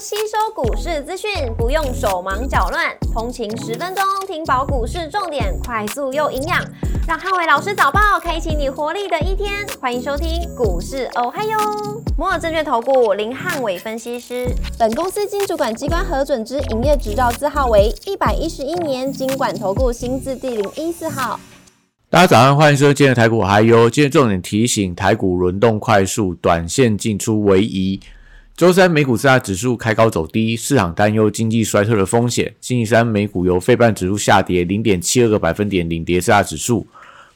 吸收股市资讯，不用手忙脚乱，通勤十分钟听饱股市重点，快速又营养，让汉伟老师早报开启你活力的一天。欢迎收听股市哦嗨哟，摩尔证券投顾林汉伟分析师，本公司经主管机关核准之营业执照字号为一百一十一年经管投顾新字第零一四号。大家早上，欢迎收听今天的台股嗨哟今天重点提醒：台股轮动快速，短线进出为宜。周三美股四大指数开高走低，市场担忧经济衰退的风险。星期三美股由费半指数下跌零点七二个百分点领跌四大指数，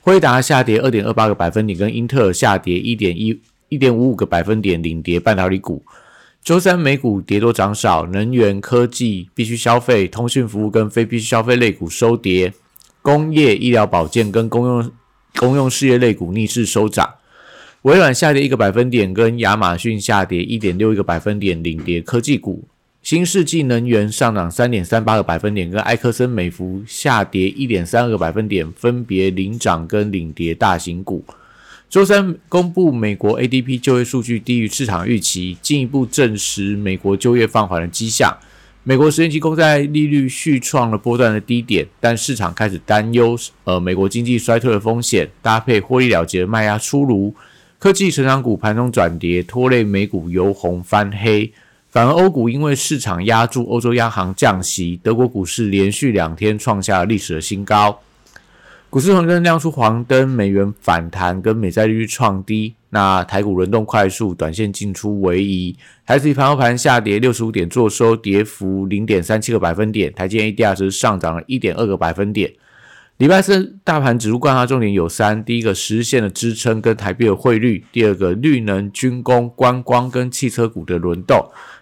辉达下跌二点二八个百分点，跟英特尔下跌一点一一点五五个百分点领跌半导体股。周三美股跌多涨少，能源、科技、必须消费、通讯服务跟非必须消费类股收跌。工业、医疗保健跟公用公用事业类股逆势收涨，微软下跌一个百分点，跟亚马逊下跌一点六一个百分点领跌科技股。新世纪能源上涨三点三八个百分点，跟埃克森美孚下跌一点三二个百分点，分别领涨跟领跌大型股。周三公布美国 ADP 就业数据低于市场预期，进一步证实美国就业放缓的迹象。美国十年期公债利率续创了波段的低点，但市场开始担忧，呃，美国经济衰退的风险，搭配获利了结的卖压出炉，科技成长股盘中转跌，拖累美股由红翻黑，反而欧股因为市场压住欧洲央行降息，德国股市连续两天创下了历史的新高。股市红灯亮出黄灯，美元反弹跟美债利率创低，那台股轮动快速，短线进出为宜。台指盘后盘下跌六十五点，做收跌幅零点三七个百分点。台积 ADR 是上涨了一点二个百分点。礼拜四大盘指数观察重点有三：第一个实现的支撑跟台币的汇率；第二个绿能、军工、观光跟汽车股的轮动；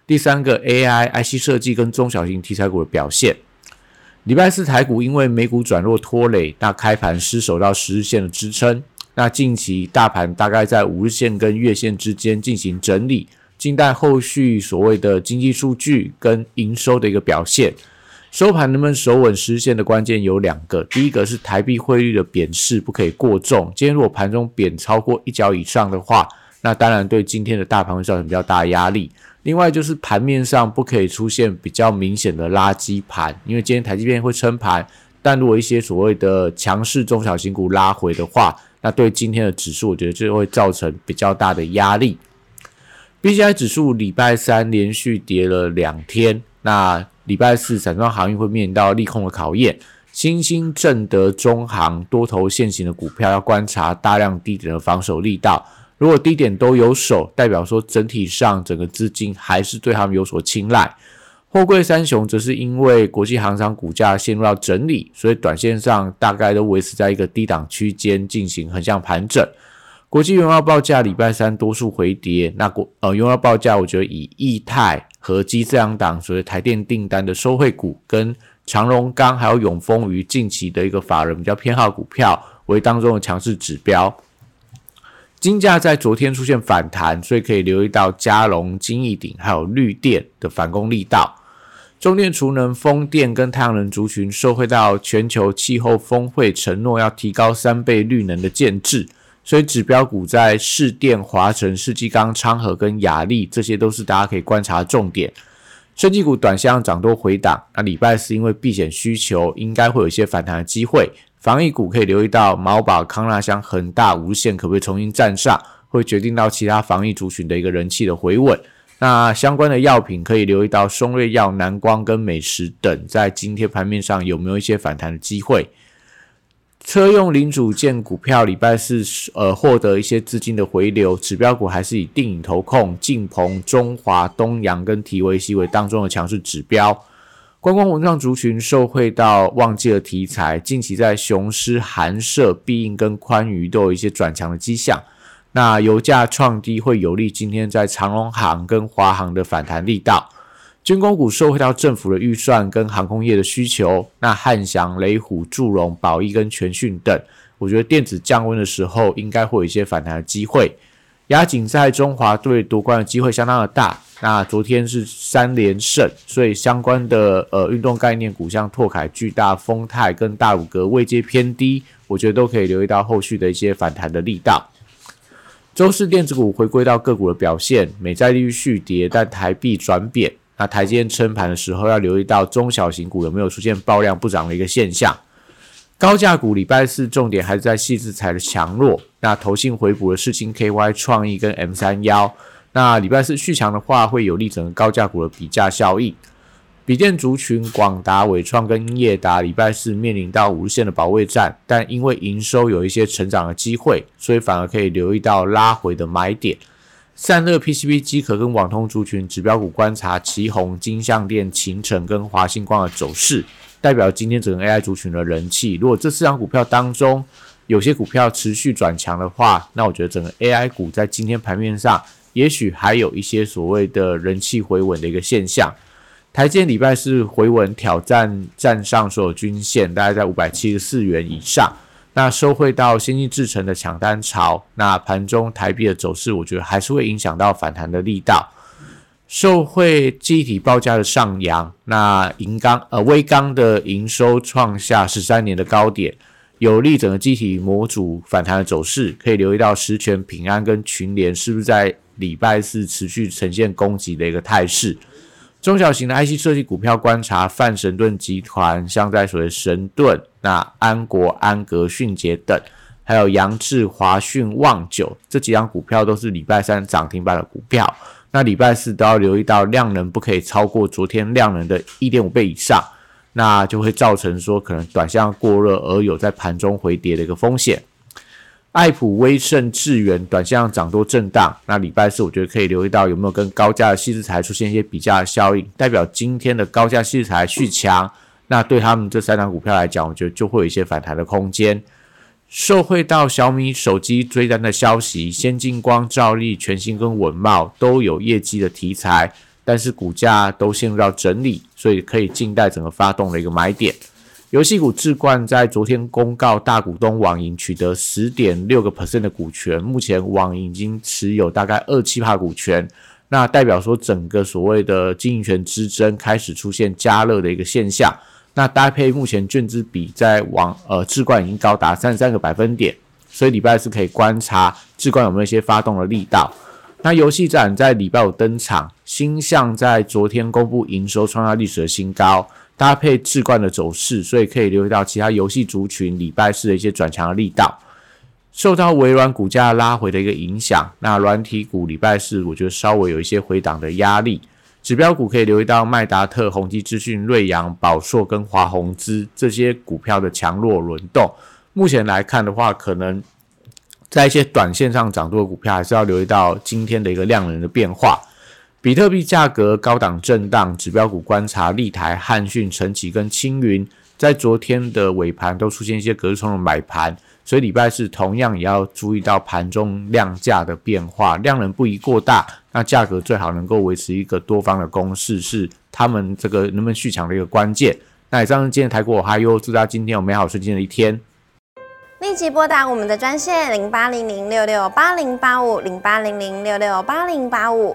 第三个 AI、IC 设计跟中小型题材股的表现。礼拜四台股因为美股转弱拖累，那开盘失守到十日线的支撑。那近期大盘大概在五日线跟月线之间进行整理，静待后续所谓的经济数据跟营收的一个表现。收盘能不能守稳十日线的关键有两个，第一个是台币汇率的贬势不可以过重，今天如果盘中贬超过一角以上的话，那当然对今天的大盘会造成比较大的压力。另外就是盘面上不可以出现比较明显的垃圾盘，因为今天台积电会撑盘，但如果一些所谓的强势中小型股拉回的话，那对今天的指数，我觉得就会造成比较大的压力。B C I 指数礼拜三连续跌了两天，那礼拜四散装航运会面临到利空的考验，新兴、正德、中航多头现行的股票要观察大量低点的防守力道。如果低点都有手，代表说整体上整个资金还是对他们有所青睐。货柜三雄则是因为国际航商股价陷入到整理，所以短线上大概都维持在一个低档区间进行横向盘整。国际原料报价礼拜三多数回跌，那国呃原料报价我觉得以易泰、和基这两档所谓台电订单的收汇股，跟长荣钢还有永丰余近期的一个法人比较偏好股票为当中的强势指标。金价在昨天出现反弹，所以可以留意到嘉龙、金益鼎还有绿电的反攻力道。中电、储能、风电跟太阳能族群受惠到全球气候峰会承诺要提高三倍绿能的建制，所以指标股在市电、华晨、世纪钢、昌河跟雅力，这些都是大家可以观察重点。升级股短线涨多回档，那礼拜四因为避险需求，应该会有一些反弹的机会。防疫股可以留意到毛宝、康纳香、恒大、无限可不可以重新站上，会决定到其他防疫族群的一个人气的回稳。那相关的药品可以留意到松瑞药、南光跟美食等，在今天盘面上有没有一些反弹的机会？车用零组件股票礼拜四呃获得一些资金的回流，指标股还是以定影投控、晋鹏、中华、东阳跟提维西为当中的强势指标。观光文创族群受惠到旺季的题材，近期在雄狮、寒舍、必应跟宽娱都有一些转强的迹象。那油价创低会有利今天在长荣航跟华航的反弹力道。军工股受惠到政府的预算跟航空业的需求。那汉翔、雷虎、祝融、宝益跟全讯等，我觉得电子降温的时候应该会有一些反弹的机会。亚锦在中华队夺冠的机会相当的大。那昨天是三连胜，所以相关的呃运动概念股，像拓凯、巨大、丰泰跟大五格位阶偏低，我觉得都可以留意到后续的一些反弹的力道。周四电子股回归到个股的表现，美债利率续跌，但台币转贬，那台积电撑盘的时候，要留意到中小型股有没有出现爆量不涨的一个现象。高价股礼拜四重点还是在细制材的强弱。那投信回补的世星 KY 创意跟 M 三幺。那礼拜四续强的话，会有利整个高价股的比价效应。笔电族群广达、伟创跟英业达礼拜四面临到五日线的保卫战，但因为营收有一些成长的机会，所以反而可以留意到拉回的买点。散热 PCB 机壳跟网通族群指标股观察旗宏、金相电、秦城跟华星光的走势。代表今天整个 AI 族群的人气，如果这四张股票当中有些股票持续转强的话，那我觉得整个 AI 股在今天盘面上，也许还有一些所谓的人气回稳的一个现象。台积礼拜四回稳挑战站上所有均线，大概在五百七十四元以上。那收汇到先进制程的抢单潮，那盘中台币的走势，我觉得还是会影响到反弹的力道。受惠机体报价的上扬，那银钢呃微钢的营收创下十三年的高点，有利整个机体模组反弹的走势。可以留意到实权平安跟群联是不是在礼拜四持续呈现攻击的一个态势。中小型的 IC 设计股票观察，泛神盾集团，像在所谓神盾、那安国、安格、迅捷等，还有扬智、华讯、旺九这几张股票，都是礼拜三涨停板的股票。那礼拜四都要留意到量能不可以超过昨天量能的一点五倍以上，那就会造成说可能短向过热而有在盘中回跌的一个风险。爱普、威盛、智源短线上涨多震荡，那礼拜四我觉得可以留意到有没有跟高价的细制材出现一些比价的效应，代表今天的高价细制材续强，那对他们这三档股票来讲，我觉得就会有一些反弹的空间。受惠到小米手机追单的消息，先进光、照例、全新跟稳茂都有业绩的题材，但是股价都陷入到整理，所以可以静待整个发动的一个买点。游戏股置冠在昨天公告大股东网银取得十点六个 percent 的股权，目前网银已经持有大概二七帕股权，那代表说整个所谓的经营权之争开始出现加热的一个现象。那搭配目前券资比在网呃置冠已经高达三十三个百分点，所以礼拜四可以观察置冠有没有一些发动的力道。那游戏展在礼拜五登场，星象在昨天公布营收创下历史的新高，搭配置冠的走势，所以可以留意到其他游戏族群礼拜四的一些转强的力道。受到微软股价拉回的一个影响，那软体股礼拜四我觉得稍微有一些回档的压力。指标股可以留意到麦达特、宏基资讯、瑞阳、宝硕跟华宏资这些股票的强弱轮动。目前来看的话，可能在一些短线上涨多的股票，还是要留意到今天的一个量能的变化。比特币价格高档震荡，指标股观察立台、汉讯、晨起跟青云，在昨天的尾盘都出现一些隔日冲的买盘。所以礼拜四同样也要注意到盘中量价的变化，量能不宜过大，那价格最好能够维持一个多方的攻势，是他们这个能不能续强的一个关键。那以上是今天台股，我还有祝大家今天有美好顺心的一天。立即拨打我们的专线零八零零六六八零八五零八零零六六八零八五。